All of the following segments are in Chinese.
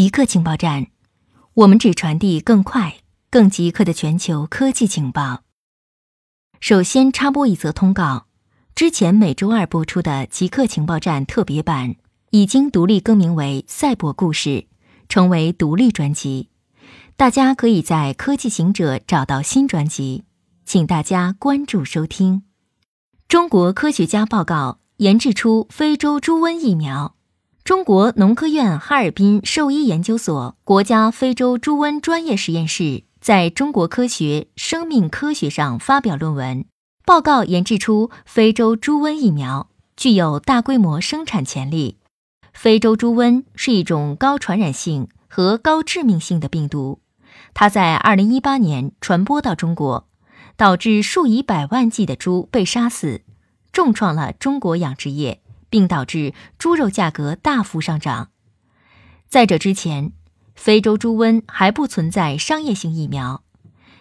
极客情报站，我们只传递更快、更极客的全球科技情报。首先插播一则通告：之前每周二播出的极客情报站特别版已经独立更名为《赛博故事》，成为独立专辑。大家可以在科技行者找到新专辑，请大家关注收听。中国科学家报告研制出非洲猪瘟疫苗。中国农科院哈尔滨兽医研究所国家非洲猪瘟专业实验室在中国科学生命科学上发表论文，报告研制出非洲猪瘟疫苗，具有大规模生产潜力。非洲猪瘟是一种高传染性和高致命性的病毒，它在2018年传播到中国，导致数以百万计的猪被杀死，重创了中国养殖业。并导致猪肉价格大幅上涨。在这之前，非洲猪瘟还不存在商业性疫苗。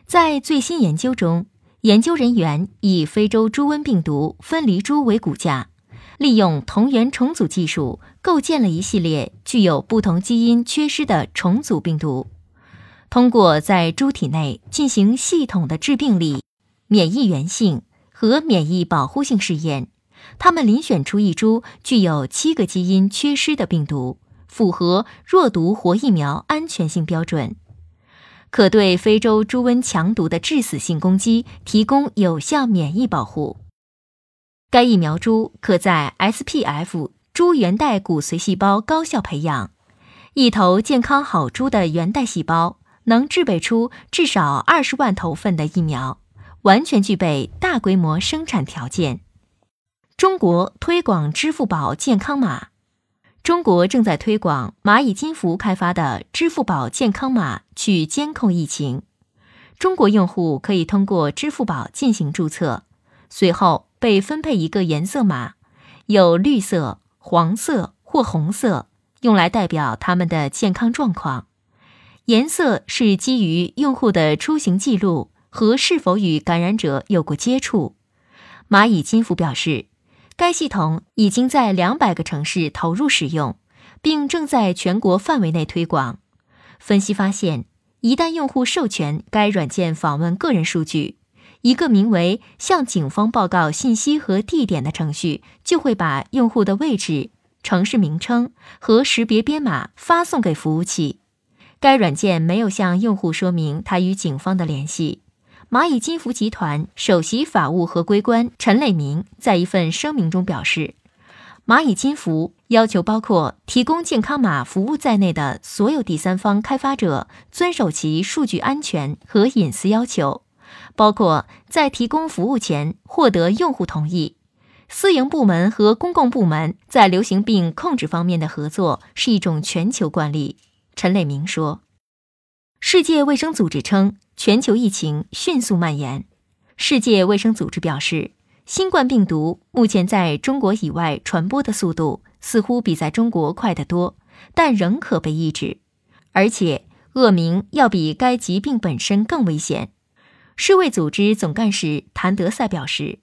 在最新研究中，研究人员以非洲猪瘟病毒分离株为骨架，利用同源重组技术构建了一系列具有不同基因缺失的重组病毒。通过在猪体内进行系统的致病力、免疫原性和免疫保护性试验。他们遴选出一株具有七个基因缺失的病毒，符合弱毒活疫苗安全性标准，可对非洲猪瘟强毒的致死性攻击提供有效免疫保护。该疫苗株可在 SPF 猪原带骨髓细胞高效培养，一头健康好猪的原带细胞能制备出至少二十万头份的疫苗，完全具备大规模生产条件。中国推广支付宝健康码。中国正在推广蚂蚁金服开发的支付宝健康码去监控疫情。中国用户可以通过支付宝进行注册，随后被分配一个颜色码，有绿色、黄色或红色，用来代表他们的健康状况。颜色是基于用户的出行记录和是否与感染者有过接触。蚂蚁金服表示。该系统已经在两百个城市投入使用，并正在全国范围内推广。分析发现，一旦用户授权该软件访问个人数据，一个名为“向警方报告信息和地点”的程序就会把用户的位置、城市名称和识别编码发送给服务器。该软件没有向用户说明他与警方的联系。蚂蚁金服集团首席法务合规官陈磊明在一份声明中表示，蚂蚁金服要求包括提供健康码服务在内的所有第三方开发者遵守其数据安全和隐私要求，包括在提供服务前获得用户同意。私营部门和公共部门在流行病控制方面的合作是一种全球惯例。陈磊明说，世界卫生组织称。全球疫情迅速蔓延。世界卫生组织表示，新冠病毒目前在中国以外传播的速度似乎比在中国快得多，但仍可被抑制。而且，恶名要比该疾病本身更危险。世卫组织总干事谭德赛表示，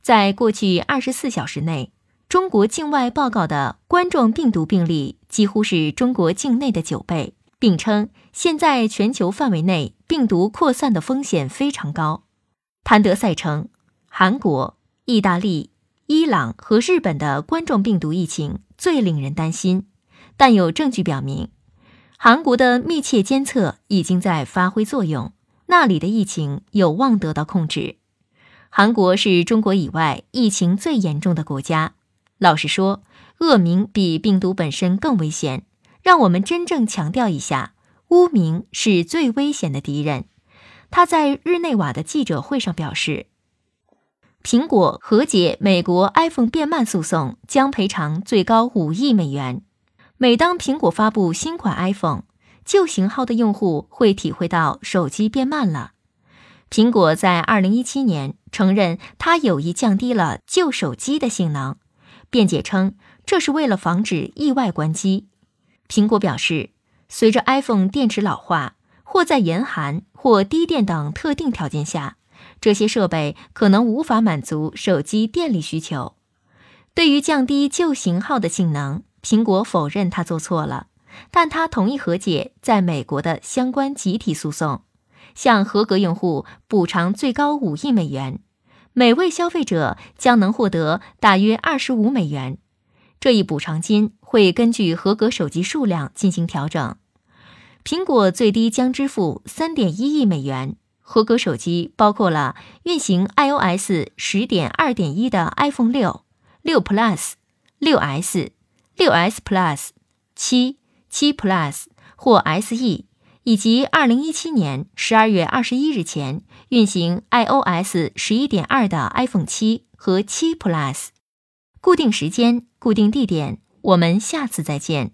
在过去二十四小时内，中国境外报告的冠状病毒病例几乎是中国境内的九倍。并称，现在全球范围内病毒扩散的风险非常高。谭德赛称，韩国、意大利、伊朗和日本的冠状病毒疫情最令人担心，但有证据表明，韩国的密切监测已经在发挥作用，那里的疫情有望得到控制。韩国是中国以外疫情最严重的国家。老实说，恶名比病毒本身更危险。让我们真正强调一下，污名是最危险的敌人。他在日内瓦的记者会上表示，苹果和解美国 iPhone 变慢诉讼将赔偿最高五亿美元。每当苹果发布新款 iPhone，旧型号的用户会体会到手机变慢了。苹果在2017年承认，它有意降低了旧手机的性能，辩解称这是为了防止意外关机。苹果表示，随着 iPhone 电池老化，或在严寒或低电等特定条件下，这些设备可能无法满足手机电力需求。对于降低旧型号的性能，苹果否认它做错了，但他同意和解在美国的相关集体诉讼，向合格用户补偿最高五亿美元，每位消费者将能获得大约二十五美元。这一补偿金会根据合格手机数量进行调整。苹果最低将支付三点一亿美元。合格手机包括了运行 iOS 十点二点一的 iPhone 六、六 Plus、六 S、六 S Plus、七、七 Plus 或 SE，以及二零一七年十二月二十一日前运行 iOS 十一点二的 iPhone 七和七 Plus。固定时间，固定地点，我们下次再见。